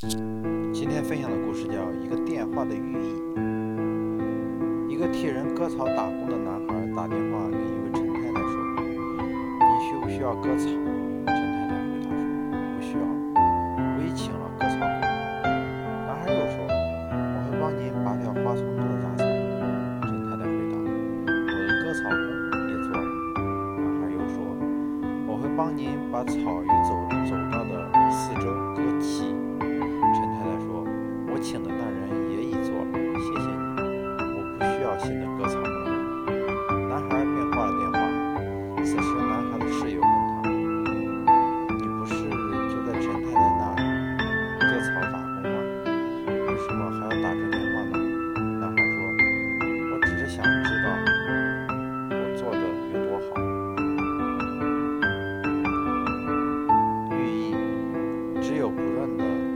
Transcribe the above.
今天分享的故事叫《一个电话的寓意》。一个替人割草打工的男孩打电话给一位陈太太说：“你需不需要割草？”陈太太回答说：“不需要，我已请了割草工。”男孩又说：“我会帮您拔掉花丛中的杂草。”陈太太回答：“我的割草工也做了。”男孩又说：“我会帮您把草与走走。”新的割草工。男孩便挂了电话。此时男孩的室友问他，你不是就在陈太太那里割草打工吗？为什么还要打这电话呢？男孩说，我只是想知道。我做的有多好？寓意只有不断的。